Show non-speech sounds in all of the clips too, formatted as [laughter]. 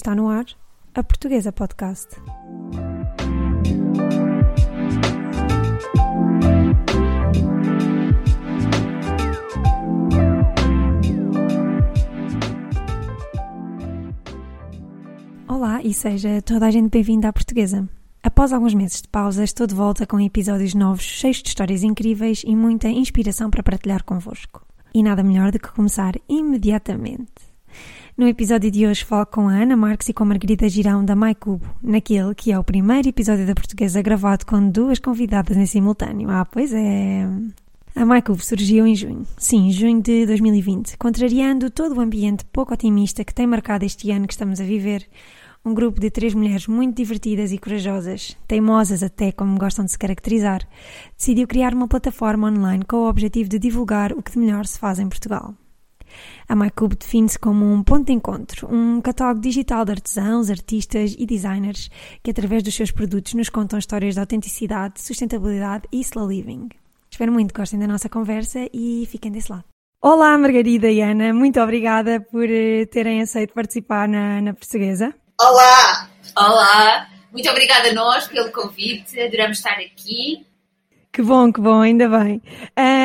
Está no ar a Portuguesa Podcast. Olá e seja toda a gente bem-vinda à Portuguesa. Após alguns meses de pausa, estou de volta com episódios novos, cheios de histórias incríveis e muita inspiração para partilhar convosco. E nada melhor do que começar imediatamente. No episódio de hoje falo com a Ana Marques e com a Margarida Girão da MyCubo, naquele que é o primeiro episódio da portuguesa gravado com duas convidadas em simultâneo. Ah, pois é. A MyCubo surgiu em junho, sim, junho de 2020, contrariando todo o ambiente pouco otimista que tem marcado este ano que estamos a viver. Um grupo de três mulheres muito divertidas e corajosas, teimosas até como gostam de se caracterizar, decidiu criar uma plataforma online com o objetivo de divulgar o que de melhor se faz em Portugal. A MyCube define-se como um ponto de encontro, um catálogo digital de artesãos, artistas e designers que, através dos seus produtos, nos contam histórias de autenticidade, sustentabilidade e slow living. Espero muito que gostem da nossa conversa e fiquem desse lado. Olá, Margarida e Ana, muito obrigada por eh, terem aceito participar na, na Portuguesa. Olá! Olá! Muito obrigada a nós pelo convite, adoramos estar aqui. Que bom, que bom, ainda bem.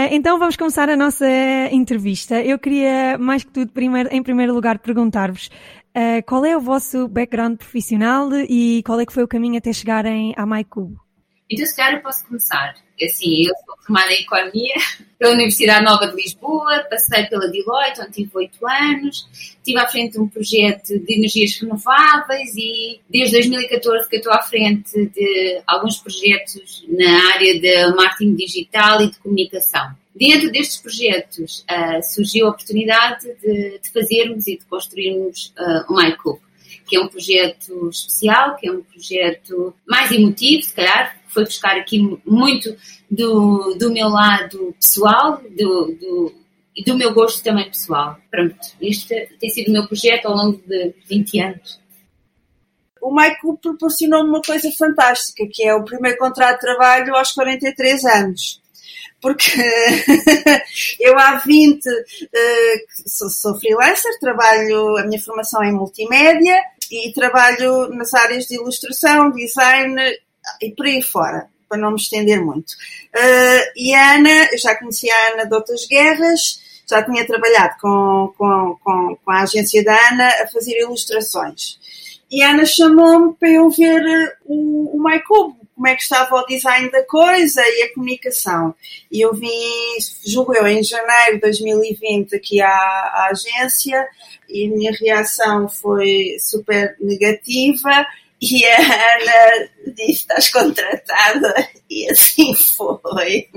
Uh, então vamos começar a nossa entrevista. Eu queria, mais que tudo, primeiro, em primeiro lugar, perguntar-vos uh, qual é o vosso background profissional e qual é que foi o caminho até chegarem à MyCube? Então, se calhar eu posso começar. Assim, eu sou formada em Economia [laughs] pela Universidade Nova de Lisboa, passei pela Deloitte, onde tive oito anos, estive à frente de um projeto de energias renováveis e desde 2014 que estou à frente de alguns projetos na área de marketing digital e de comunicação. Dentro destes projetos uh, surgiu a oportunidade de, de, fazermos e de construirmos uh, um iCook que é um projeto especial, que é um projeto mais emotivo, se calhar, foi buscar aqui muito do, do meu lado pessoal, do, do, e do meu gosto também pessoal. Pronto, este tem sido o meu projeto ao longo de 20 anos. O Michael proporcionou-me uma coisa fantástica, que é o primeiro contrato de trabalho aos 43 anos porque [laughs] eu há 20 uh, sou, sou, freelancer, trabalho, a minha formação é em multimédia e trabalho nas áreas de ilustração, design e por aí fora, para não me estender muito. Uh, e a Ana, eu já conhecia a Ana de outras guerras, já tinha trabalhado com, com, com, com a agência da Ana a fazer ilustrações. E a Ana chamou-me para eu ver o, o MyCube, como é que estava o design da coisa e a comunicação. E eu vim, julgo eu, em janeiro de 2020 aqui à, à agência e a minha reação foi super negativa e a Ana disse: Estás contratada? E assim foi.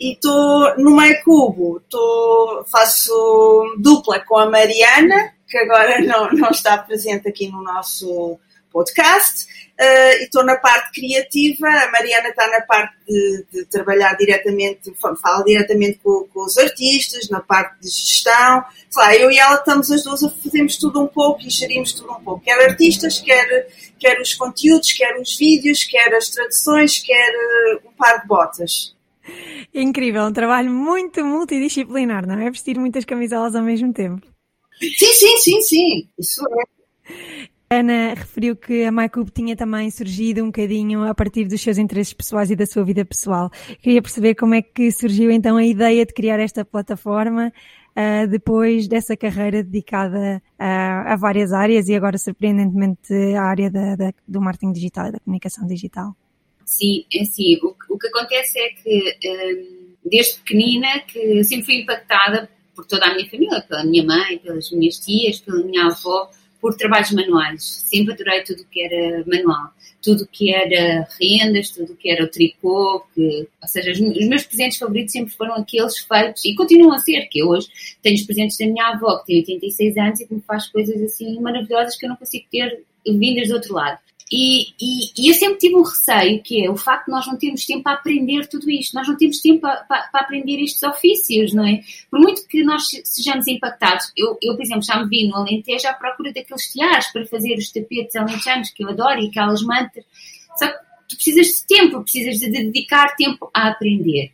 E estou no meio cubo, tô, faço dupla com a Mariana, que agora não, não está presente aqui no nosso podcast. Uh, e estou na parte criativa, a Mariana está na parte de, de trabalhar diretamente, fala diretamente com, com, os artistas, na parte de gestão. Sei lá, eu e ela estamos as duas a fazermos tudo um pouco e gerimos tudo um pouco. Quer artistas, quer, quer os conteúdos, quer os vídeos, quer as traduções, quer uh, um par de botas. Incrível, um trabalho muito multidisciplinar, não é? Vestir muitas camisolas ao mesmo tempo. Sim, sim, sim, sim, isso é. Ana referiu que a MyCube tinha também surgido um bocadinho a partir dos seus interesses pessoais e da sua vida pessoal. Queria perceber como é que surgiu então a ideia de criar esta plataforma uh, depois dessa carreira dedicada uh, a várias áreas e agora surpreendentemente à área da, da, do marketing digital e da comunicação digital. Sim, é assim, o, o que acontece é que um, desde pequenina que sempre fui impactada por toda a minha família, pela minha mãe, pelas minhas tias, pela minha avó, por trabalhos manuais. Sempre adorei tudo que era manual. Tudo que era rendas, tudo que era o tricô, que, ou seja, os, meus presentes favoritos sempre foram aqueles feitos, e continuam a ser, que hoje tenho os presentes da minha avó, que tem 86 anos e que me faz coisas assim maravilhosas que eu não consigo ter vindas do outro lado. E, e, e, eu sempre tive um receio, que é o facto de nós não termos tempo para aprender tudo isto, nós não temos tempo para, para, aprender estes ofícios, não é? Por muito que nós sejamos impactados, eu, eu, por exemplo, já me vi no Alentejo à procura daqueles tiares para fazer os tapetes alentejanos que eu adoro e aquelas mantas, só que tu precisas de tempo, precisas de dedicar tempo a aprender.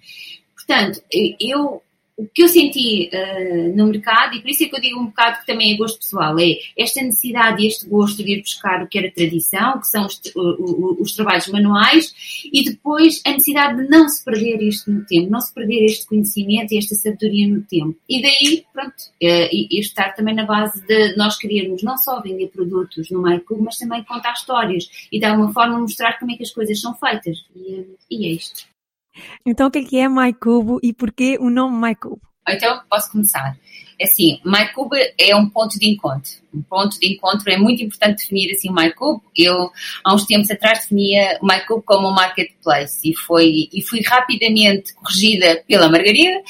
Portanto, eu o que eu senti uh, no mercado, e por isso é que eu digo um bocado que também é gosto pessoal, é esta necessidade e este gosto de ir buscar o que era tradição, que são os, os, os, trabalhos manuais, e depois a necessidade de não se perder isto no tempo, não se perder este conhecimento e esta sabedoria no tempo. E daí, pronto, uh, e, e estar também na base de nós querermos não só vender produtos no MyCube, mas também contar histórias e de alguma forma mostrar como é que as coisas são feitas. E, e é isto. Então, o que é que é MyCubo e porquê o nome MyCubo? Então, posso começar. É assim, MyCube é um ponto de encontro. Um ponto de encontro é muito importante definir assim o MyCube. Eu, há uns tempos atrás, definia o MyCube como um marketplace e, foi, e fui rapidamente corrigida pela Margarida,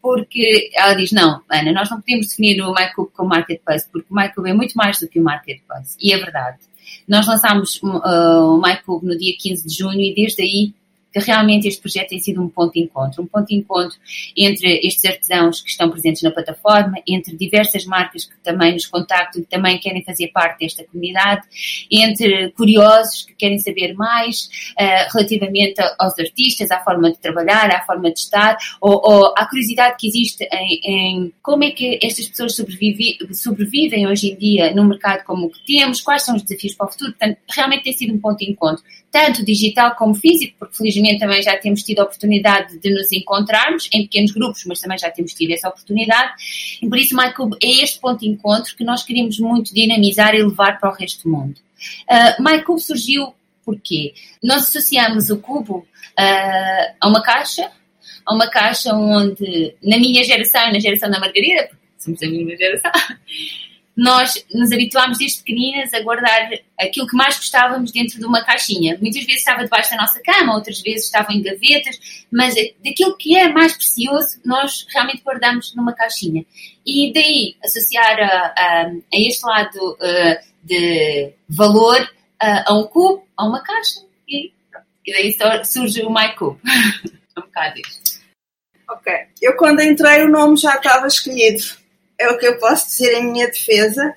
porque ela diz, não, Ana, nós não podemos definir o MyCube como marketplace, porque o MyCube é muito mais do que o marketplace. E é verdade. Nós lançámos uh, o MyCube no dia 15 de junho e desde aí que realmente este projeto tem sido um ponto de encontro, um ponto de encontro entre estes artesãos que estão presentes na plataforma, entre diversas marcas que também nos contactam e também querem fazer parte desta comunidade, entre curiosos que querem saber mais uh, relativamente aos artistas, à forma de trabalhar, à forma de estar, ou, ou à curiosidade que existe em, em, como é que estas pessoas sobrevive, sobrevivem hoje em dia no mercado como o que temos, quais são os desafios para o futuro. Portanto, realmente tem sido um ponto de encontro tanto digital como físico, porque felizmente também já temos tido a oportunidade de nos encontrarmos em pequenos grupos, mas também já temos tido essa oportunidade. E por isso, MyCube é este ponto de encontro que nós queríamos muito dinamizar e levar para o resto do mundo. Uh, MyCube surgiu porque nós associamos o cubo uh, a uma caixa, a uma caixa onde, na minha geração e na geração da Margarida, somos a mesma geração, [laughs] nós nos habituámos desde pequeninas a guardar aquilo que mais gostávamos dentro de uma caixinha. Muitas vezes estava debaixo da nossa cama, outras vezes estava em gavetas, mas daquilo que é mais precioso, nós realmente guardamos numa caixinha. E daí associar a, a, a este lado uh, de valor uh, a um cubo, a uma caixa, e, e daí surge o MyCube. [laughs] um bocado isto. Ok. Eu quando entrei o nome já estava escolhido é o que eu posso dizer em minha defesa,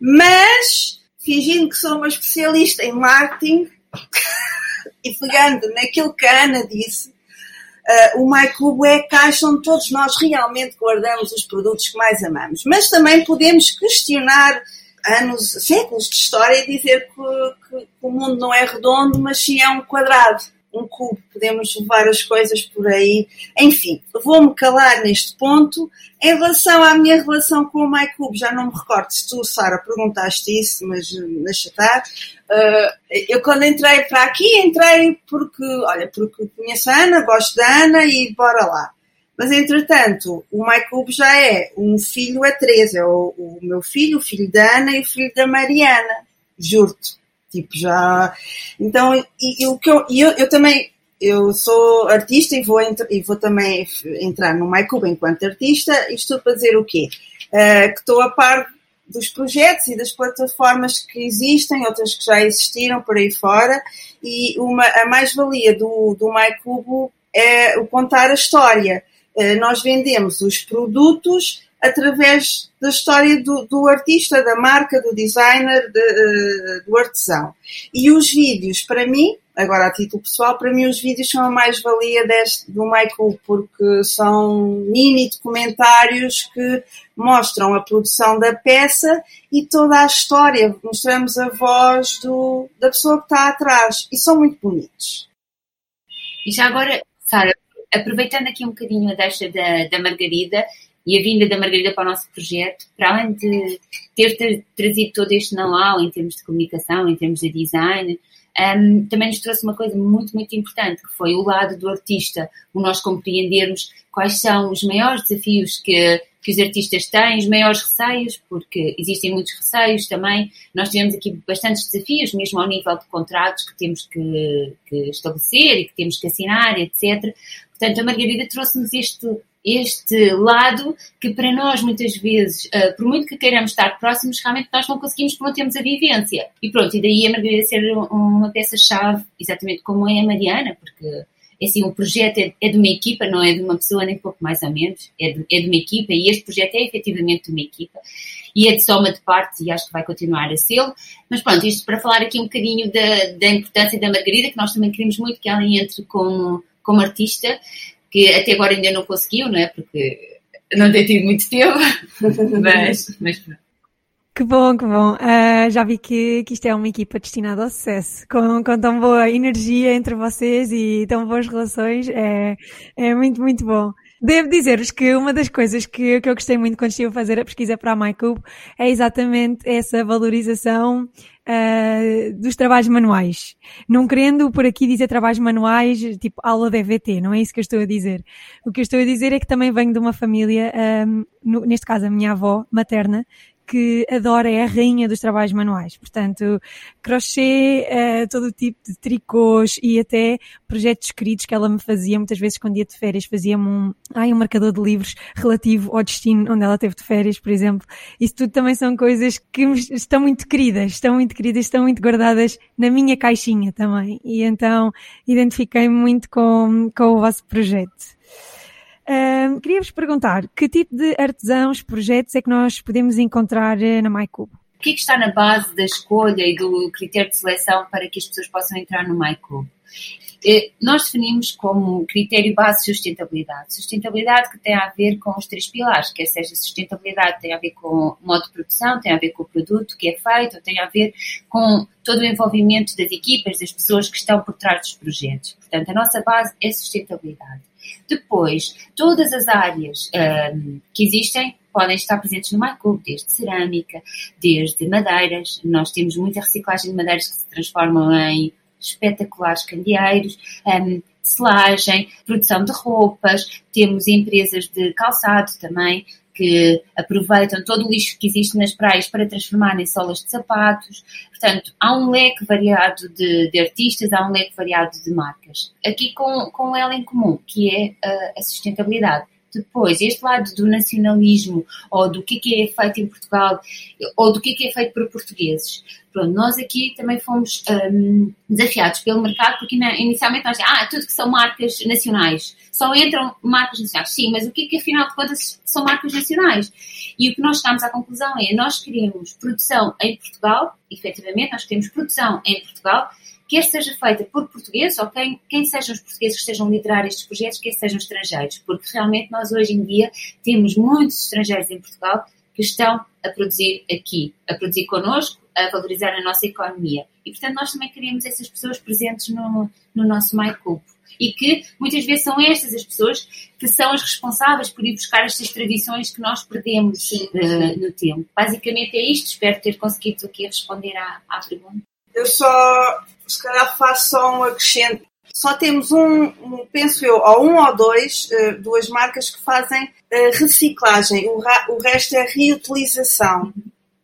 mas fingindo que sou uma especialista em marketing [laughs] e pegando naquilo que a Ana disse, uh, o MyClub é a caixa onde todos nós realmente guardamos os produtos que mais amamos. Mas também podemos questionar anos, séculos de história e dizer que, que, que o mundo não é redondo, mas sim é um quadrado um cubo, podemos levar as coisas por aí. Enfim, vou-me calar neste ponto. Em relação à minha relação com o MyCube, já não me recordo se tu, Sara, perguntaste isso, mas deixa estar. Uh, eu quando entrei para aqui, entrei porque, olha, porque conheço a Ana, gosto da Ana e bora lá. Mas, entretanto, o MyCube já é um filho a três. É o, o meu filho, o filho da Ana e o filho da Mariana. Juro-te. Tipo, já. Então, e, e o que eu, eu, eu também. Eu sou artista e vou, e vou também entrar no MyCube enquanto artista. Isto para dizer o quê? Uh, que estou a par dos projetos e das plataformas que existem, outras que já existiram por aí fora, e uma, a mais-valia do, do MyCubo é o contar a história. Uh, nós vendemos os produtos através da história do, do, artista, da marca, do designer, de, uh, do artesão. E os vídeos, para mim, agora a título pessoal, para mim os vídeos são a mais-valia do Michael, porque são mini documentários que mostram a produção da peça e toda a história, mostramos a voz do, da pessoa que está atrás, e são muito bonitos. E já agora, Sara, aproveitando aqui um bocadinho a deixa da, da Margarida, e a vinda da Margarida para o nosso projeto, para além de ter trazido todo este know-how em termos de comunicação, em termos de design, um, também nos trouxe uma coisa muito, muito importante, que foi o lado do artista, o nós compreendermos quais são os maiores desafios que, que os artistas têm, os maiores receios, porque existem muitos receios também. Nós tivemos aqui bastantes desafios, mesmo ao nível de contratos que temos que, que estabelecer e que temos que assinar, etc. Portanto, a Margarida trouxe-nos este este lado que para nós muitas vezes, uh, por muito que queiramos estar próximos, realmente nós não conseguimos porque não temos a vivência. E pronto, e daí a Margarida ser uma peça-chave, exatamente como é a Mariana, porque assim, o projeto é, é, de uma equipa, não é de uma pessoa nem pouco mais ou menos, é de, é de uma equipa e este projeto é efetivamente de uma equipa e é de soma de partes e acho que vai continuar a ser. Mas pronto, isto para falar aqui um bocadinho da, da importância da Margarida, que nós também queremos muito que ela entre como, como artista, que até agora ainda não conseguiu, não é? Porque não ter tido muito tempo, [laughs] mas, mas pronto. Que bom, que bom. Uh, já vi que, que isto é uma equipa destinada ao sucesso, com, com tão boa energia entre vocês e tão boas relações. É, é muito, muito bom. Devo dizer-vos que uma das coisas que, que eu gostei muito quando estive a fazer a pesquisa para a MyCube é exatamente essa valorização uh, dos trabalhos manuais. Não querendo por aqui dizer trabalhos manuais, tipo aula de EVT, não é isso que eu estou a dizer. O que eu estou a dizer é que também venho de uma família, um, no, neste caso a minha avó materna, que adora, é a rainha dos trabalhos manuais. Portanto, crochê, uh, todo o tipo de tricôs e até projetos escritos que ela me fazia, muitas vezes quando ia de férias, fazia-me um, ai, um marcador de livros relativo ao destino onde ela teve de férias, por exemplo. Isso tudo também são coisas que estão muito queridas, estão muito queridas, estão muito guardadas na minha caixinha também. E então identifiquei-me muito com, com o vosso projeto. Um, Queria-vos perguntar que tipo de artesãos, projetos é que nós podemos encontrar eh, na MyCube? O que é que está na base da escolha e do critério de seleção para que as pessoas possam entrar no MyCube? Eh, nós definimos como critério base sustentabilidade. Sustentabilidade que tem a ver com os três pilares, quer seja sustentabilidade tem a ver com o modo de produção, tem a ver com o produto que é feito, tem a ver com todo o envolvimento das equipas, das pessoas que estão por trás dos projetos. Portanto, a nossa base é sustentabilidade. Depois, todas as áreas um, que existem podem estar presentes no MyCube, desde cerâmica, desde madeiras. Nós temos muita reciclagem de madeiras que se transformam em espetaculares candeeiros, um, selagem, produção de roupas, temos empresas de calçado também, que aproveitam todo o lixo que existe nas praias para transformar em solas de sapatos. Portanto, há um leque variado de, de artistas, há um leque variado de marcas. Aqui com, com ela em comum, que é a, a sustentabilidade. Depois, este lado do nacionalismo, ou do que é, é feito em Portugal, ou do que é, é feito por portugueses. Pronto, nós aqui também fomos um, desafiados pelo mercado, porque inicialmente nós ah, tudo que são marcas nacionais. Só entram marcas nacionais. Sim, mas o que é que afinal de contas são marcas nacionais? E o que nós chegámos à conclusão é, nós queremos produção em Portugal, efetivamente, nós queremos produção em Portugal, quer seja feita por portugueses ou quem, quem sejam os portugueses que estejam a liderar estes projetos, quer sejam estrangeiros, porque realmente nós hoje em dia temos muitos estrangeiros em Portugal que estão a produzir aqui, a produzir connosco, a valorizar a nossa economia. E, portanto, nós também queremos essas pessoas presentes no, no nosso MyCube. E que muitas vezes são estas as pessoas que são as responsáveis por ir buscar estas tradições que nós perdemos uh, no tempo. Basicamente é isto. Espero ter conseguido aqui responder à, à pergunta. Eu só, se calhar, faço só um acrescento. Só temos um, um penso eu, ou um ou dois, uh, duas marcas que fazem uh, reciclagem. O, o, resto é reutilização.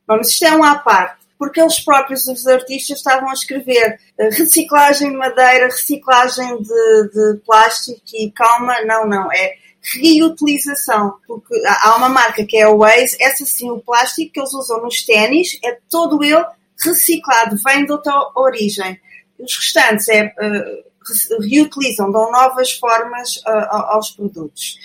Vamos, isto é um à parte porque eles próprios, os artistas, estavam a escrever uh, reciclagem de madeira, reciclagem de, de, plástico e calma, não, não, é reutilização, porque há uma marca que é a Waze, essa sim, o plástico que eles usam nos ténis é todo ele reciclado, vem de outra origem. Os restantes é, uh, reutilizam, dão novas formas uh, aos produtos.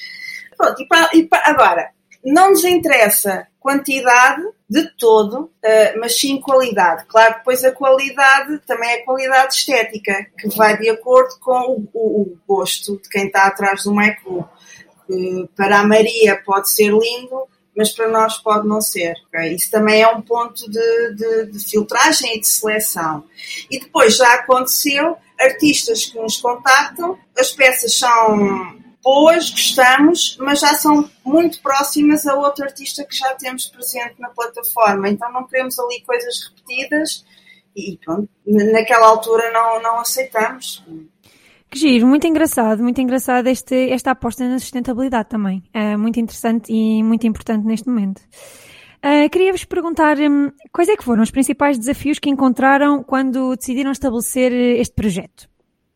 Pronto, e, para, e para, agora, não nos interessa quantidade de todo, uh, mas sim qualidade. Claro, depois a qualidade também é qualidade estética, que vai de acordo com o, gosto de quem está atrás do micro. para a Maria pode ser lindo, mas para nós pode não ser. Okay? Isso também é um ponto de, de, de, filtragem e de seleção. E depois já aconteceu artistas que nos contactam, as peças são boas, gostamos, mas já são muito próximas a outro artista que já temos presente na plataforma. Então não queremos ali coisas repetidas e pronto, naquela altura não, não aceitamos. Que giro, muito engraçado, muito engraçado este, esta aposta na sustentabilidade também. É muito interessante e muito importante neste momento. Uh, Queria-vos perguntar um, quais é que foram os principais desafios que encontraram quando decidiram estabelecer este projeto?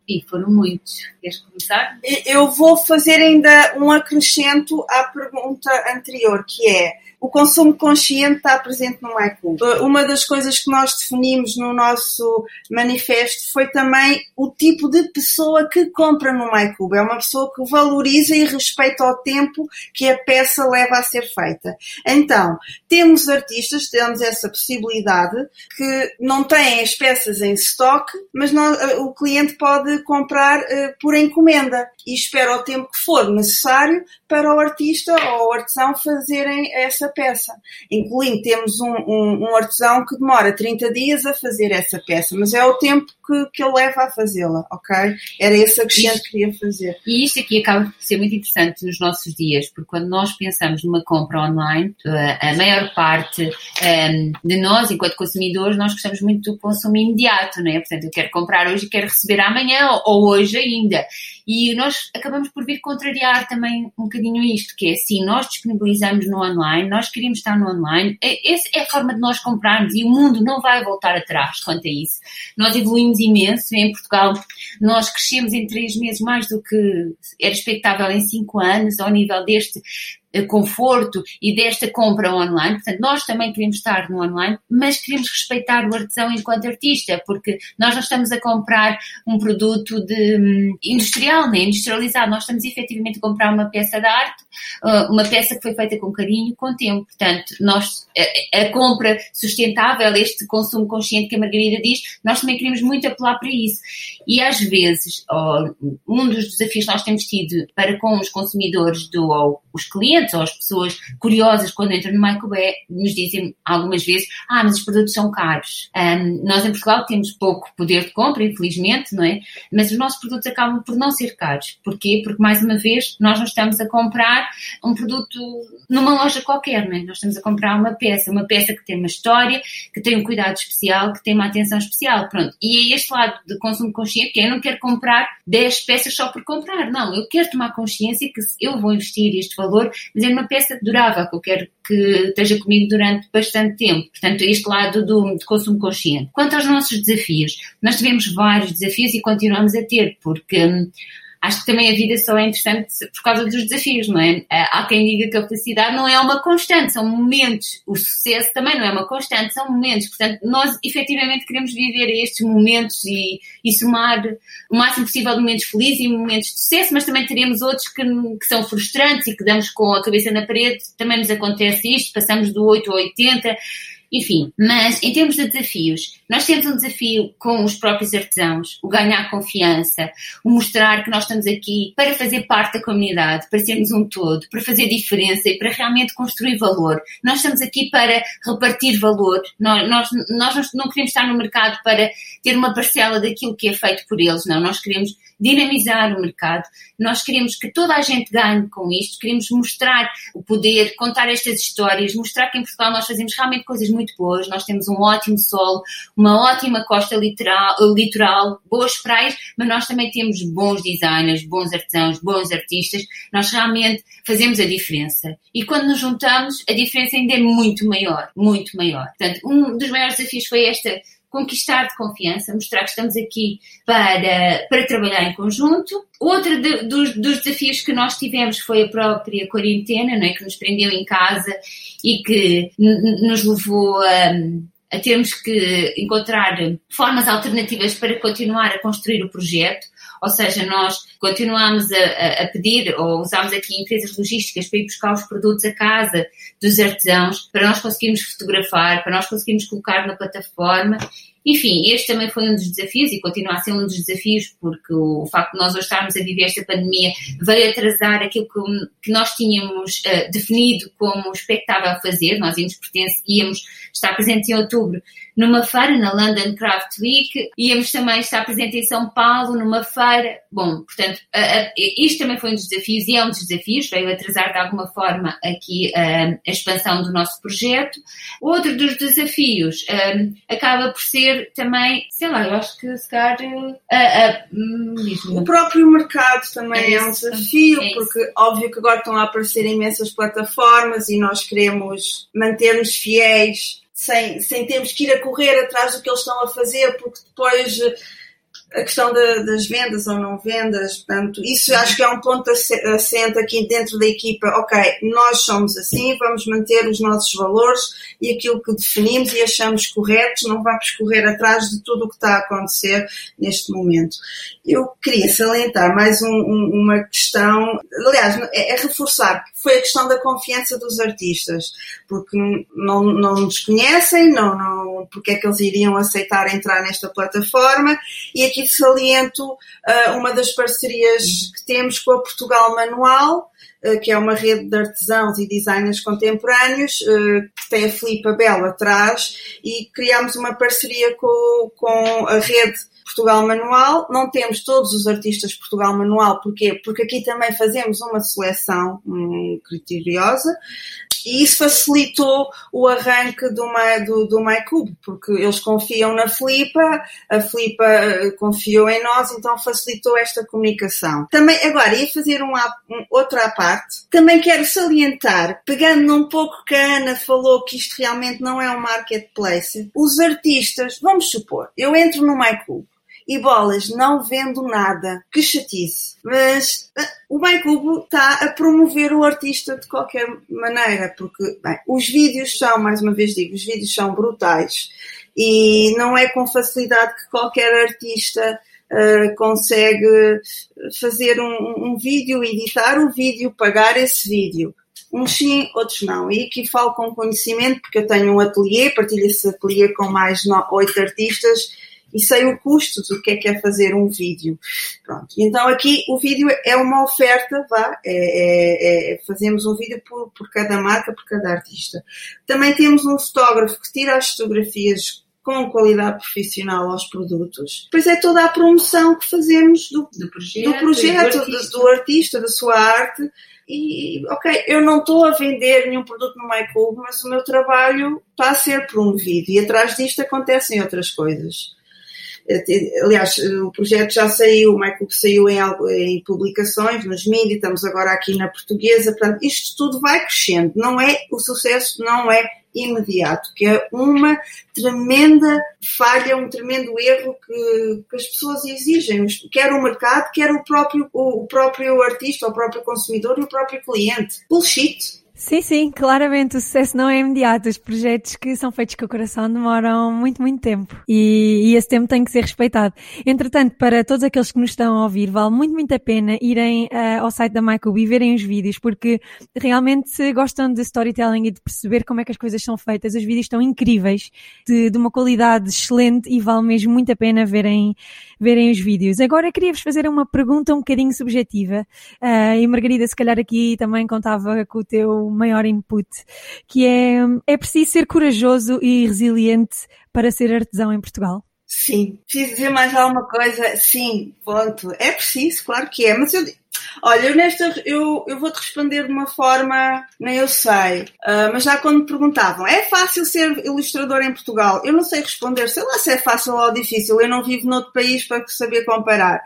E foram muitos. Queres começar? Eu vou fazer ainda um acrescento à pergunta anterior, que é o consumo consciente está presente no MyClub. Uma das coisas que nós definimos no nosso manifesto foi também o tipo de pessoa que compra no MyClub. É uma pessoa que valoriza e respeita o tempo que a peça leva a ser feita. Então, temos artistas, temos essa possibilidade, que não têm as peças em stock, mas não, o cliente pode comprar uh, por encomenda e espera o tempo que for necessário para o artista ou o artesão fazerem essa peça. Incluindo, temos um, um, um, artesão que demora 30 dias a fazer essa peça, mas é o tempo que, que ele leva a fazê-la, ok? Era esse acrescento que queria fazer. E isto aqui acaba por ser muito interessante nos nossos dias, porque quando nós pensamos numa compra online, eh, a maior parte um, ehm, de nós, enquanto consumidores, nós gostamos muito do consumo imediato, não é? Portanto, eu quero comprar hoje e quero receber amanhã ou hoje ainda. E nós acabamos por vir contrariar também um bocadinho isto, que é assim, nós disponibilizamos no online, nós queremos estar no online, é, essa é a forma de nós comprarmos e o mundo não vai voltar atrás quanto a isso. Nós evoluímos imenso, em Portugal nós crescemos em três meses mais do que era expectável em cinco anos, ao nível deste conforto e desta compra online. Portanto, nós também queremos estar no online, mas queremos respeitar o artesão enquanto artista, porque nós não estamos a comprar um produto de, um, industrial, nem industrializado. Nós estamos efetivamente a comprar uma peça de arte, uh, uma peça que foi feita com carinho, com tempo. Portanto, nós, a, a compra sustentável, este consumo consciente que a Margarida diz, nós também queremos muito apelar para isso. E às vezes, oh, um dos desafios que nós temos tido para com os consumidores, do, ou os clientes, clientes ou as pessoas curiosas quando entram no Maicobé nos dizem algumas vezes, ah, mas os produtos são caros. Um, nós em Portugal temos pouco poder de compra, infelizmente, não é? Mas os nossos produtos acabam por não ser caros. Porquê? Porque, mais uma vez, nós não estamos a comprar um produto numa loja qualquer, não é? Nós estamos a comprar uma peça, uma peça que tem uma história, que tem um cuidado especial, que tem uma atenção especial, pronto. E é este lado de consumo consciente que é, eu não quero comprar 10 peças só por comprar, não. Eu quero tomar consciência que se eu vou investir este valor, mas é uma peça durável, que eu quero que esteja comigo durante bastante tempo. Portanto, este lado do, de consumo consciente. Quanto aos nossos desafios, nós tivemos vários desafios e continuamos a ter, porque hum, acho que também a vida só é interessante por causa dos desafios, não é? Há quem diga que a felicidade não é uma constante, são momentos. O sucesso também não é uma constante, são momentos. Portanto, nós efetivamente queremos viver estes momentos e, e somar o máximo possível de momentos felizes e momentos de sucesso, mas também teremos outros que, que são frustrantes e que damos com a cabeça na parede. Também nos acontece isto, passamos do 8 ao 80 enfim, mas em termos de desafios, nós temos um desafio com os próprios artesãos, o ganhar confiança, o mostrar que nós estamos aqui para fazer parte da comunidade, para sermos um todo, para fazer diferença e para realmente construir valor. Nós estamos aqui para repartir valor. Nós, nós, nós não queremos estar no mercado para ter uma parcela daquilo que é feito por eles, não. Nós queremos dinamizar o mercado. Nós queremos que toda a gente ganhe com isto, queremos mostrar o poder, contar estas histórias, mostrar que em Portugal nós fazemos realmente coisas muito boas, nós temos um ótimo solo, uma ótima costa litoral, litoral boas praias, mas nós também temos bons designers, bons artesãos, bons artistas, nós realmente fazemos a diferença. E quando nos juntamos, a diferença ainda é muito maior, muito maior. Portanto, um dos maiores desafios foi esta conquistar de confiança, mostrar que estamos aqui para, para trabalhar em conjunto. Outro de, dos, dos, desafios que nós tivemos foi a própria quarentena, não é? que nos prendeu em casa e que nos levou a, a termos que encontrar formas alternativas para continuar a construir o projeto. Ou seja, nós continuamos a, a, pedir ou usamos aqui empresas logísticas para ir buscar os produtos a casa dos artesãos, para nós conseguirmos fotografar, para nós conseguirmos colocar na plataforma enfim, este também foi um dos desafios e continua a ser um dos desafios, porque o facto de nós hoje estarmos a viver esta pandemia veio atrasar aquilo que, que nós tínhamos uh, definido como expectável fazer. Nós íamos, pertence, íamos estar presentes em outubro numa feira, na London Craft Week, íamos também estar presentes em São Paulo, numa feira. Bom, portanto, uh, uh, isto também foi um dos desafios e é um dos desafios, veio atrasar de alguma forma aqui a expansão do nosso projeto. Outro dos desafios acaba por ser também, sei lá, eu acho que se calhar. Uh, uh, o próprio mercado também é, é um desafio, é porque óbvio que agora estão a aparecer imensas plataformas e nós queremos manter-nos fiéis sem, sem termos que ir a correr atrás do que eles estão a fazer, porque depois a questão de, das vendas ou não vendas, portanto, isso acho que é um ponto assente aqui dentro da equipa. Ok, nós somos assim, vamos manter os nossos valores e aquilo que definimos e achamos corretos, não vamos correr atrás de tudo o que está a acontecer neste momento. Eu queria salientar mais um, um, uma questão, aliás, é, é reforçar, foi a questão da confiança dos artistas, porque não, não nos conhecem, não, não, porque é que eles iriam aceitar entrar nesta plataforma e aqui saliento uh, uma das parcerias que temos com a Portugal Manual, uh, que é uma rede de artesãos e designers contemporâneos, uh, que tem a Filipa Belo atrás, e criámos uma parceria com, com a rede Portugal Manual. Não temos todos os artistas Portugal Manual, porquê? Porque aqui também fazemos uma seleção hum, criteriosa e isso facilitou o arranque do, do, do MyCube, porque eles confiam na Flipa, a Flipa eh, confiou em nós, então facilitou esta comunicação. Também, agora, ia fazer um, um, outra à parte. Também quero salientar, pegando num pouco que a Ana falou que isto realmente não é um marketplace, os artistas, vamos supor, eu entro no MyCube, e bolas, não vendo nada. Que chatice. Mas uh, o MyCubo está a promover o artista de qualquer maneira, porque bem, os vídeos são, mais uma vez digo, os vídeos são brutais e não é com facilidade que qualquer artista uh, consegue fazer um, um vídeo, editar o vídeo, pagar esse vídeo. Uns sim, outros não. E aqui falo com conhecimento, porque eu tenho um ateliê, partilho esse ateliê com mais oito artistas e sei o custo do que é que é fazer um vídeo. Pronto. Então aqui o vídeo é uma oferta, vá, é, é, é, fazemos um vídeo por, por cada marca, por cada artista. Também temos um fotógrafo que tira as fotografias com qualidade profissional aos produtos. Pois é toda a promoção que fazemos do, do projeto, do, projeto do, artista. do, artista, da sua arte. E, ok, eu não estou a vender nenhum produto no MyCube, mas o meu trabalho está a ser promovido e atrás disto acontecem outras coisas. Aliás, o projeto já saiu, o Michael saiu em, em publicações, nos mídias, estamos agora aqui na portuguesa, portanto, isto tudo vai crescendo. Não é, o sucesso não é imediato, que é uma tremenda falha, um tremendo erro que, que as pessoas exigem, quer o mercado, quer o próprio, o, o próprio artista, o próprio consumidor e o próprio cliente. Bullshit. Sim, sim, claramente o sucesso não é imediato. Os projetos que são feitos com o coração demoram muito, muito tempo. E, e, esse tempo tem que ser respeitado. Entretanto, para todos aqueles que nos estão a ouvir, vale muito, muito a pena irem uh, ao site da Michael e verem os vídeos, porque realmente se gostam de storytelling e de perceber como é que as coisas são feitas, os vídeos estão incríveis, de, de uma qualidade excelente e vale mesmo muito a pena verem, verem os vídeos. Agora queria-vos fazer uma pergunta um bocadinho subjetiva. Uh, e Margarida, se calhar aqui também contava com o teu maior input, que é, é preciso ser corajoso e resiliente para ser artesão em Portugal? Sim. Preciso dizer mais alguma coisa? Sim, ponto. É preciso, claro que é. Mas eu, Olha, eu eu, eu vou-te responder de uma forma, nem eu sei, uh, mas já quando me perguntavam, é fácil ser ilustrador em Portugal? Eu não sei responder, sei lá se é fácil ou difícil, eu não vivo noutro país para saber comparar.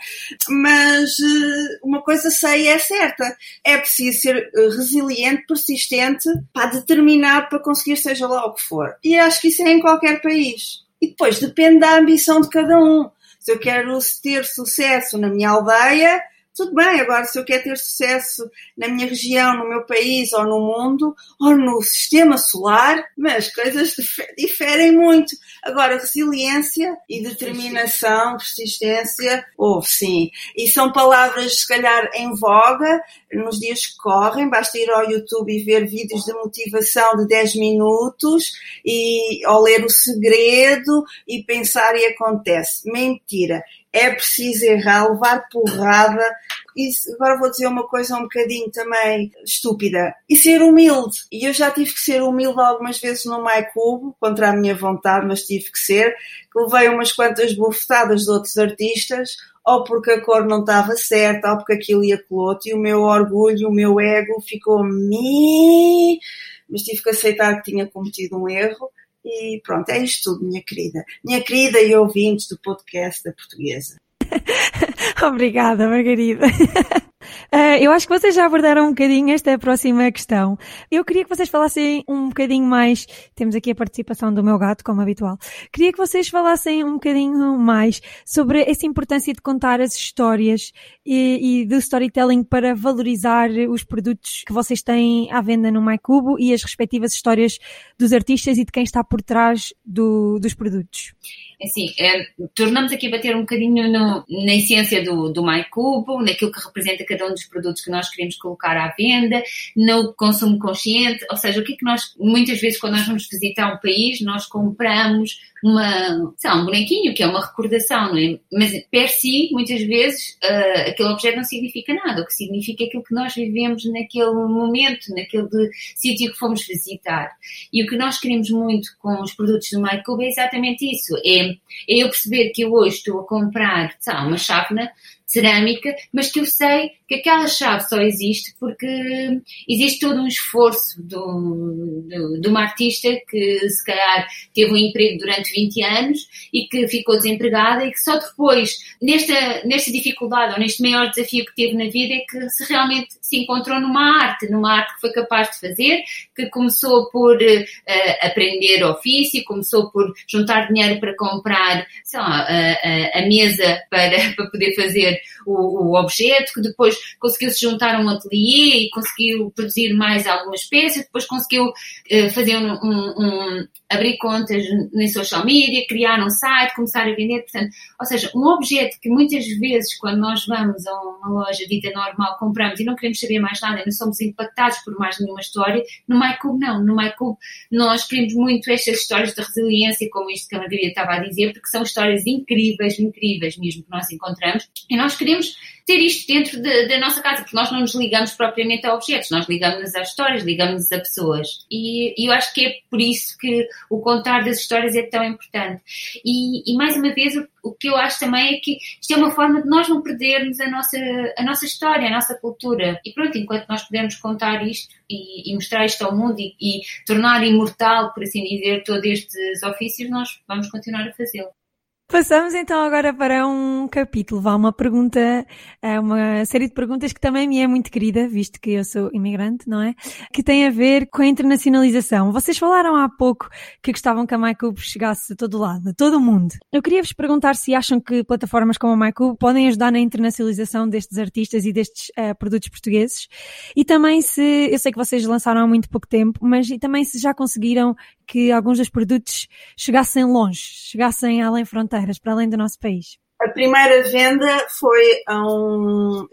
Mas uh, uma coisa sei é certa, é preciso ser uh, resiliente, persistente, para determinar para conseguir seja lá o que for. E acho que isso é em qualquer país. E depois depende da ambição de cada um. Se eu quero ter sucesso na minha aldeia, tudo bem, agora se eu quero ter sucesso na minha região, no meu país ou no mundo, ou no sistema solar, mas coisas diferem muito. Agora, resiliência e determinação, persistência, oh, sim. E são palavras, se calhar, em voga nos dias que correm. Basta ir ao YouTube e ver vídeos de motivação de 10 minutos e, ou ler o segredo e pensar e acontece. Mentira é preciso errar, levar porrada. E agora vou dizer uma coisa um bocadinho também estúpida. E ser humilde. E eu já tive que ser humilde algumas vezes no MyCube, contra a minha vontade, mas tive que ser. Que levei umas quantas bufetadas de outros artistas, ou porque a cor não estava certa, ou porque aquilo ia coloto, e o meu orgulho, o meu ego ficou mas tive que aceitar que tinha cometido um erro e pronto, é isto tudo, minha querida. Minha querida e ouvintes do podcast da portuguesa. [laughs] Obrigada, Margarida. [laughs] Uh, eu acho que vocês já abordaram um bocadinho esta próxima questão. Eu queria que vocês falassem um bocadinho mais. Temos aqui a participação do meu gato, como habitual. Queria que vocês falassem um bocadinho mais sobre essa importância de contar as histórias e, e do storytelling para valorizar os produtos que vocês têm à venda no MyCubo e as respectivas histórias dos artistas e de quem está por trás do, dos produtos. Assim, é, tornamos aqui a bater um bocadinho no, na essência do, do MyCubo, naquilo que representa cada um dos produtos que nós queremos colocar à venda, no consumo consciente, ou seja, o que é que nós, muitas vezes, quando nós vamos visitar um país, nós compramos uma, sei lá, um bonequinho, que é uma recordação, não é? Mas, per si, muitas vezes, uh, aquele objeto não significa nada. O que significa é aquilo que nós vivemos naquele momento, naquele sítio que fomos visitar. E o que nós queremos muito com os produtos do MyCube é exatamente isso. É, é eu perceber que eu hoje estou a comprar, sei lá, uma chávena cerâmica, mas que eu sei que aquela chave só existe porque existe todo um esforço do, do, de uma artista que se calhar teve um emprego durante 20 anos e que ficou desempregada e que só depois, nesta, nesta dificuldade ou neste maior desafio que teve na vida, é que se realmente se encontrou numa arte, numa arte que foi capaz de fazer, que começou por uh, aprender ofício, começou por juntar dinheiro para comprar, sei lá, a, a, a mesa para, [laughs] para poder fazer o, o, objeto, que depois conseguiu se juntar a um ateliê e conseguiu produzir mais algumas peças, depois conseguiu uh, fazer um, um, um, abrir contas em social media, criar um site, começar a vender, portanto, ou seja, um objeto que muitas vezes quando nós vamos a uma loja dita normal, compramos e não queremos saber mais nada, não somos impactados por mais nenhuma história, no MyCube não, no MyCube nós queremos muito estas histórias de resiliência, como isto que a Margarida estava a dizer, porque são histórias incríveis, incríveis mesmo que nós encontramos, e nós queremos ter isto dentro da nossa casa, porque nós não nos ligamos propriamente a objetos, nós ligamos-nos às histórias, ligamos-nos a pessoas. E, e, eu acho que é por isso que o contar das histórias é tão importante. E, e mais uma vez, o, o, que eu acho também é que isto é uma forma de nós não perdermos a nossa, a nossa história, a nossa cultura. E pronto, enquanto nós pudermos contar isto e, e mostrar isto ao mundo e tornar imortal, por assim dizer, todos estes ofícios, nós vamos continuar a fazê-lo. Passamos então agora para um capítulo, vá uma pergunta, é uma série de perguntas que também me é muito querida, visto que eu sou imigrante, não é? Que tem a ver com a internacionalização. Vocês falaram há pouco que gostavam que a MyCube chegasse a todo lado, a todo o mundo. Eu queria vos perguntar se acham que plataformas como a MyCube podem ajudar na internacionalização destes artistas e destes uh, produtos portugueses e também se, eu sei que vocês lançaram há muito pouco tempo, mas e também se já conseguiram que alguns dos produtos chegassem longe, chegassem além fronteiras, para além do nosso país? A primeira venda foi a um,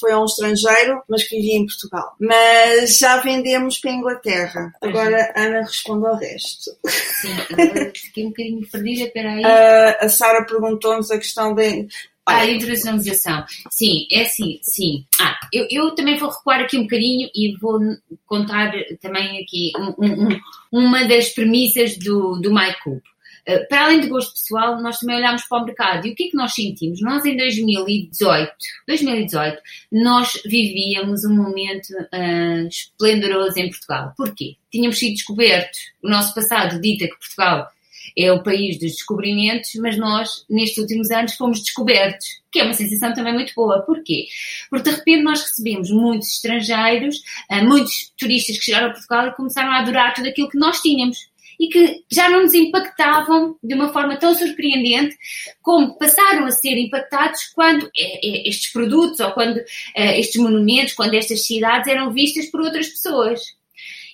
foi a um estrangeiro, mas que vivia em Portugal. Mas já vendemos para a Inglaterra. Agora Ana responde ao resto. Sim, agora fiquei um bocadinho perdida, peraí. Uh, [laughs] a Sara perguntou-nos a questão de, ah, internacionalização. Sim, é assim, sim. Ah, eu, eu também vou recuar aqui um bocadinho e vou contar também aqui um, um, uma das premissas do, do MyCube. Uh, para além de gosto pessoal, nós também olhamos para o mercado. E o que é que nós sentimos? Nós em 2018, 2018 nós vivíamos um momento uh, esplendoroso em Portugal. Porquê? Tínhamos sido descobertos. O nosso passado dita que Portugal é o país dos descobrimentos, mas nós, nestes últimos anos, fomos descobertos, que é uma sensação também muito boa. Porquê? Porque de repente nós recebemos muitos estrangeiros, ah, muitos turistas que chegaram a Portugal e começaram a adorar tudo aquilo que nós tínhamos e que já não nos impactavam de uma forma tão surpreendente como passaram a ser impactados quando é, é, estes produtos ou quando é, estes monumentos, quando estas cidades eram vistas por outras pessoas.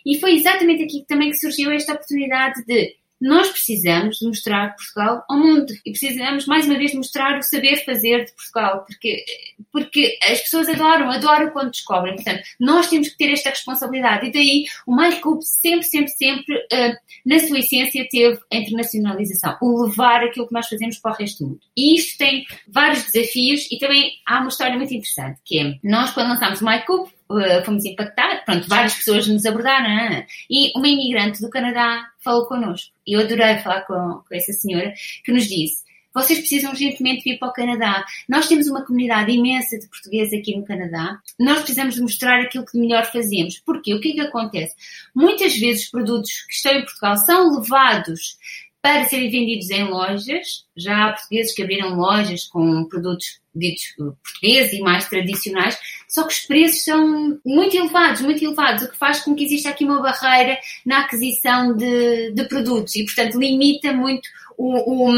E foi exatamente aqui também que surgiu esta oportunidade de nós precisamos mostrar Portugal ao mundo e precisamos mais uma vez mostrar o saber fazer de Portugal, porque, porque as pessoas adoram, adoram quando descobrem. Portanto, nós temos que ter esta responsabilidade e daí o MyCube sempre, sempre, sempre, uh, na sua essência, teve a internacionalização, o levar aquilo que nós fazemos para o resto do mundo. E isto tem vários desafios e também há uma história muito interessante, que é, nós quando lançámos o MyCube, uh, fomos impactados, pronto, várias pessoas nos abordaram, né? e uma imigrante do Canadá falou connosco. E eu adorei falar com, com essa senhora que nos disse: vocês precisam urgentemente vir para o Canadá. Nós temos uma comunidade imensa de portugueses aqui no Canadá. Nós precisamos mostrar aquilo que melhor fazemos. Porquê? O que é que acontece? Muitas vezes os produtos que estão em Portugal são levados para serem vendidos em lojas. Já há portugueses que abriram lojas com produtos ditos portugueses e mais tradicionais, só que os preços são muito elevados, muito elevados, o que faz com que exista aqui uma barreira na aquisição de, de produtos e, portanto, limita muito o,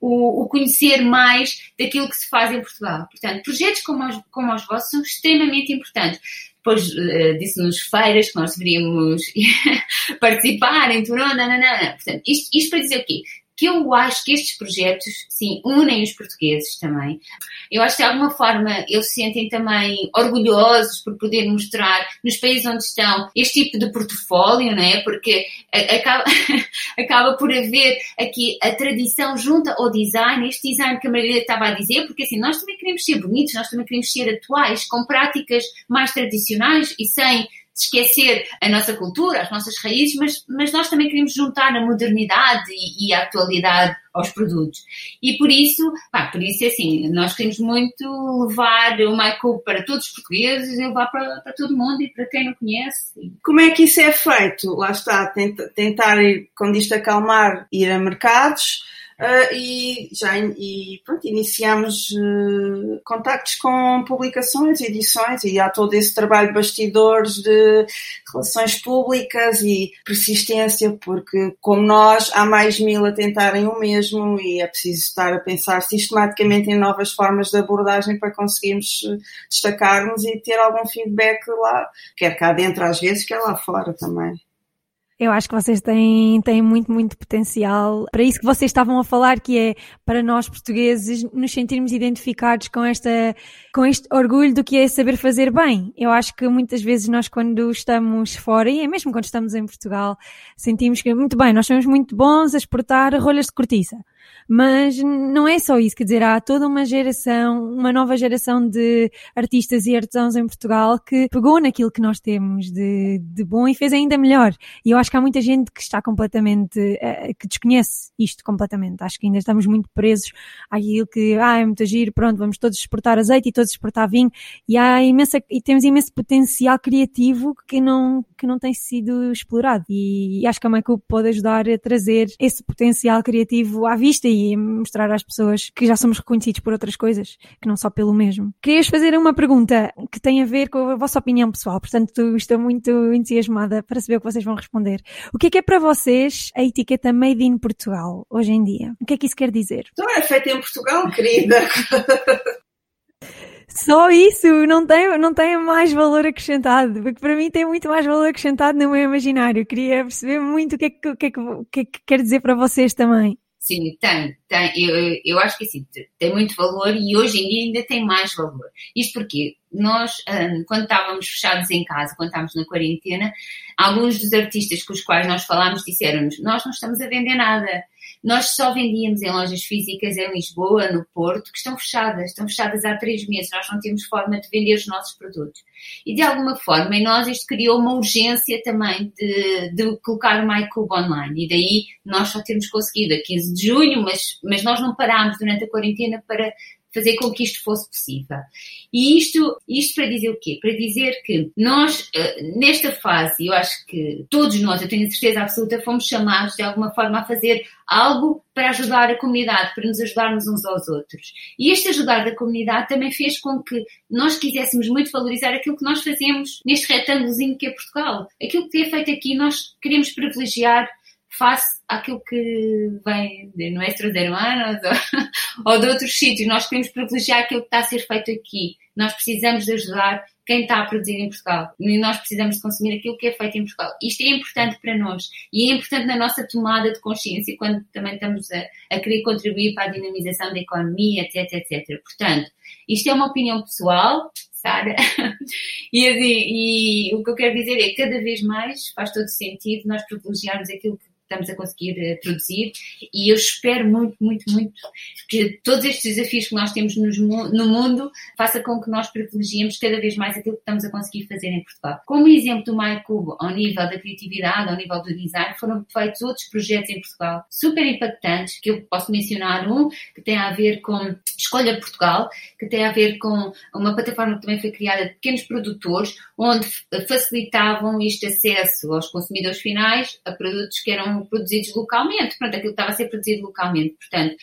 o, o, conhecer mais daquilo que se faz em Portugal. Portanto, projetos como os, como os vossos são extremamente importantes. Depois uh, disse-nos feiras que nós deveríamos [laughs] participar em Toronto, nananana. Portanto, isto, isto para dizer o quê? Que eu acho que estes projetos, sim, unem os portugueses também. Eu acho que de alguma forma eles se sentem também orgulhosos por poder mostrar nos países onde estão este tipo de portfólio, não é? Porque acaba, [laughs] acaba por haver aqui a tradição junta ao design, este design que a Maria estava a dizer, porque assim, nós também queremos ser bonitos, nós também queremos ser atuais, com práticas mais tradicionais e sem esquecer a nossa cultura, as nossas raízes, mas, mas nós também queremos juntar a modernidade e, e a atualidade aos produtos. E por isso, pá, por isso é assim, nós queremos muito levar o Michael para todos os portugueses e levar para, para todo mundo e para quem não conhece. Como é que isso é feito? Lá está, tentar, quando isto acalmar, ir a mercados, Uh, e já e, pronto, iniciamos uh, contactos com publicações, edições e há todo esse trabalho de bastidores de relações públicas e persistência, porque como nós há mais mil a tentarem o mesmo e é preciso estar a pensar sistematicamente em novas formas de abordagem para conseguirmos eh, destacarmos e ter algum feedback lá, quer cá dentro às vezes, quer lá fora também. Eu acho que vocês têm, têm muito, muito potencial para isso que vocês estavam a falar, que é para nós portugueses nos sentirmos identificados com esta, com este orgulho do que é saber fazer bem. Eu acho que muitas vezes nós quando estamos fora, e é mesmo quando estamos em Portugal, sentimos que, muito bem, nós somos muito bons a exportar rolhas de cortiça. Mas não é só isso, quer dizer, há toda uma geração, uma nova geração de artistas e artesãos em Portugal que pegou naquilo que nós temos de, de bom e fez ainda melhor. E eu acho que há muita gente que está completamente, uh, que desconhece isto completamente. Acho que ainda estamos muito presos àquilo que, ah, é muito giro, pronto, vamos todos exportar azeite e todos exportar vinho. E há imensa, e temos imenso potencial criativo que não, que não tem sido explorado. E, e acho que a Michael pode ajudar a trazer esse potencial criativo à vista e mostrar às pessoas que já somos reconhecidos por outras coisas, que não só pelo mesmo. Querias fazer uma pergunta que tem a ver com a vossa opinião pessoal, portanto estou muito entusiasmada para saber o que vocês vão responder. O que é que é para vocês a etiqueta Made in Portugal hoje em dia? O que é que isso quer dizer? Então é feita em Portugal, querida. [laughs] Só isso não tem, não tem mais valor acrescentado, porque para mim tem muito mais valor acrescentado no meu imaginário. Queria perceber muito o que é que, o que, é que, o que, é que quer dizer para vocês também. Sim, tem, tem. Eu, eu acho que assim, tem muito valor e hoje em dia ainda tem mais valor. Isto porque nós, hum, quando estávamos fechados em casa, quando estávamos na quarentena, alguns dos artistas com os quais nós falámos disseram-nos: Nós não estamos a vender nada. Nós só vendíamos em lojas físicas em Lisboa, no Porto, que estão fechadas. Estão fechadas há três meses. Nós não temos forma de vender os nossos produtos. E de alguma forma, em nós, isto criou uma urgência também de, de colocar o MyCube online. E daí nós só temos conseguido a 15 de junho, mas, mas nós não parámos durante a quarentena para fazer com que isto fosse possível. E isto, isto para dizer o quê? Para dizer que nós, eh, nesta fase, eu acho que todos nós, eu tenho certeza absoluta, fomos chamados de alguma forma a fazer algo para ajudar a comunidade, para nos ajudarmos uns aos outros. E este ajudar da comunidade também fez com que nós quiséssemos muito valorizar aquilo que nós fazemos neste retângulozinho que é Portugal. Aquilo que é feito aqui, nós queremos privilegiar face àquilo que vem de nossos hermanos ou, [laughs] ou de outros sítios. Nós queremos privilegiar aquilo que está a ser feito aqui. Nós precisamos de ajudar quem está a produzir em Portugal. E nós precisamos de consumir aquilo que é feito em Portugal. Isto é importante para nós. E é importante na nossa tomada de consciência quando também estamos a, a querer contribuir para a dinamização da economia, etc, etc. Portanto, isto é uma opinião pessoal, Sara. [laughs] e, assim, e o que eu quero dizer é que cada vez mais faz todo sentido nós privilegiarmos aquilo que estamos a conseguir uh, produzir e eu espero muito, muito, muito que todos estes desafios que nós temos no mundo faça com que nós privilegiemos cada vez mais aquilo que estamos a conseguir fazer em Portugal. Como exemplo do MyCube, ao nível da criatividade, ao nível do design, foram feitos outros projetos em Portugal super impactantes, que eu posso mencionar um que tem a ver com Escolha Portugal, que tem a ver com uma plataforma que também foi criada de pequenos produtores, onde facilitavam este acesso aos consumidores finais a produtos que eram produzidos localmente. Pronto, aquilo estava a ser produzido localmente. Portanto,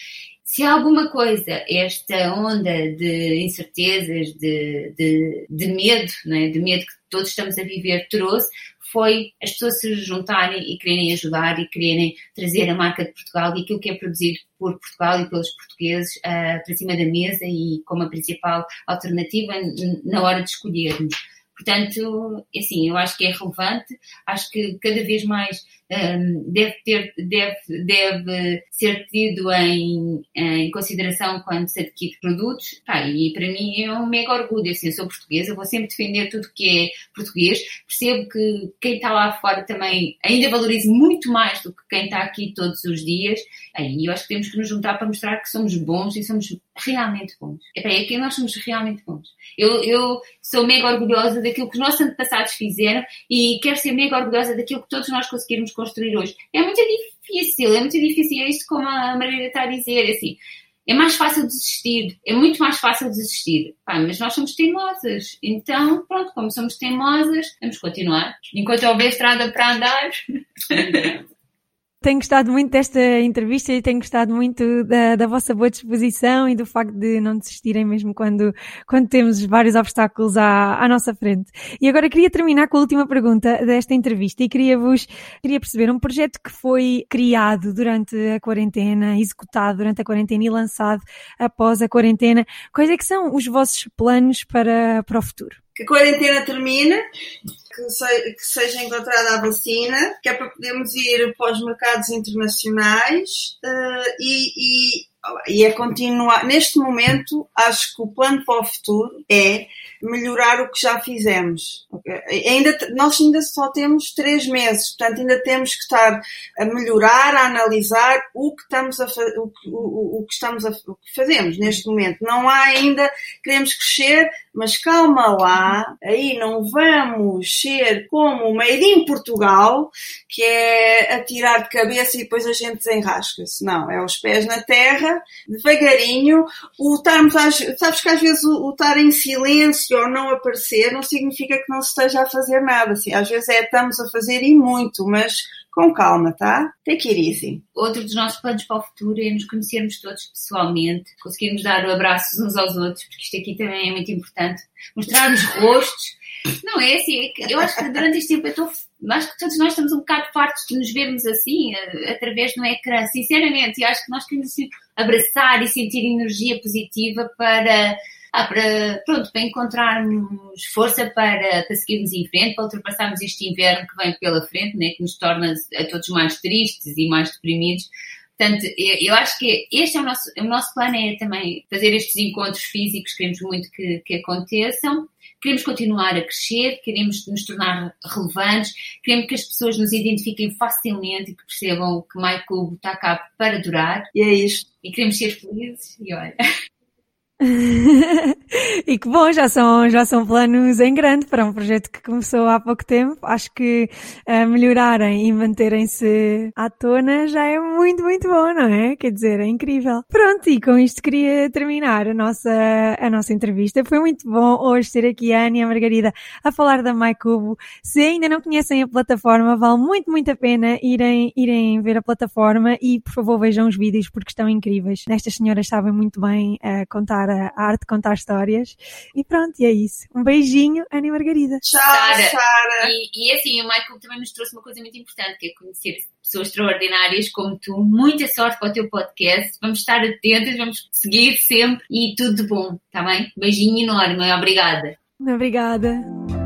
se alguma coisa esta onda de incertezas, de, de, de medo, é? de medo que todos estamos a viver trouxe, foi as pessoas se juntarem e quererem ajudar e quererem trazer a marca de Portugal e aquilo que é produzido por Portugal e pelos portugueses uh, para cima da mesa e como a principal alternativa na hora de escolhermos. Portanto, assim, eu acho que é relevante, acho que cada vez mais deve, ter, deve, deve ser tido em, em consideração quando se adquire produtos. Pá, e para mim é um mega orgulho, assim, eu sou portuguesa, vou sempre defender tudo que é português, percebo que quem está lá fora também ainda valoriza muito mais do que quem está aqui todos os dias, e eu acho que temos que nos juntar para mostrar que somos bons e somos realmente bons. É, é que nós somos realmente bons. Eu, eu sou mega orgulhosa daquilo que os nossos antepassados fizeram e quero ser mega orgulhosa daquilo que todos nós conseguirmos construir hoje. É muito difícil, é muito difícil, é isto como a Maria está a dizer, é assim, é mais fácil desistir, é muito mais fácil desistir. Pá, mas nós somos teimosas, então, pronto, como somos teimosas, vamos continuar. Enquanto houver estrada para andar. Tenho gostado muito desta entrevista e tenho gostado muito da, da, vossa boa disposição e do facto de não desistirem mesmo quando, quando temos vários obstáculos à, à nossa frente. E agora queria terminar com a última pergunta desta entrevista e queria vos, queria perceber um projeto que foi criado durante a quarentena, executado durante a quarentena e lançado após a quarentena. Quais é que são os vossos planos para, para o futuro? Que a quarentena termine, que, se, que seja encontrada a vacina, que é para podermos ir para os mercados internacionais uh, e, e, e é continuar. Neste momento, acho que o plano para o futuro é melhorar o que já fizemos. Ainda, nós ainda só temos três meses, portanto ainda temos que estar a melhorar, a analisar o que estamos a, o, o, o que estamos a, o que fazemos neste momento. Não há ainda, queremos crescer, mas calma lá, aí não vamos ser como o Made in Portugal, que é atirar de cabeça e depois a gente desenrasca-se. Não, é os pés na terra, devagarinho, o estarmos, sabes que às vezes o, o estar em silêncio ou não aparecer não significa que não se esteja a fazer nada. Assim, às vezes é estamos a fazer e muito, mas com calma, tá? Take it easy. Outro dos nossos planos para o futuro é nos conhecermos todos pessoalmente, conseguirmos dar abraços uns aos outros, porque isto aqui também é muito importante. Mostrarmos [laughs] rostos. Não é assim, é eu acho que durante este tempo eu estou acho que todos nós estamos um bocado fartos de nos vermos assim, através do ecrã, sinceramente, e acho que nós queremos assim, abraçar e sentir energia positiva para ah, para, pronto, para encontrarmos força para, para seguirmos em frente, para ultrapassarmos este inverno que vem pela frente, né, que nos torna a todos mais tristes e mais deprimidos. Portanto, eu acho que este é o nosso, o nosso plano é também fazer estes encontros físicos, queremos muito que, que aconteçam, queremos continuar a crescer, queremos nos tornar relevantes, queremos que as pessoas nos identifiquem facilmente e que percebam que MyCube está cá para durar. E é isto. E queremos ser felizes e olha. [laughs] [laughs] e que bom, já são, já são planos em grande para um projeto que começou há pouco tempo. Acho que uh, melhorarem e manterem-se à tona já é muito, muito bom, não é? Quer dizer, é incrível. Pronto, e com isto queria terminar a nossa, a nossa entrevista. Foi muito bom hoje ter aqui a Ana e a Margarida a falar da MyCubo. Se ainda não conhecem a plataforma, vale muito, muito a pena irem, irem ver a plataforma e, por favor, vejam os vídeos porque estão incríveis. Estas senhoras sabem muito bem uh, contar a arte de contar histórias. E pronto, e é isso. Um beijinho, Ana e Margarida. Tchau, Sara. E, e assim, o Michael também nos trouxe uma coisa muito importante, que é conhecer pessoas extraordinárias como tu. Muita sorte para o teu podcast. Vamos estar atentos, vamos seguir sempre e tudo de bom, tá bem? Beijinho enorme. Obrigada. Obrigada.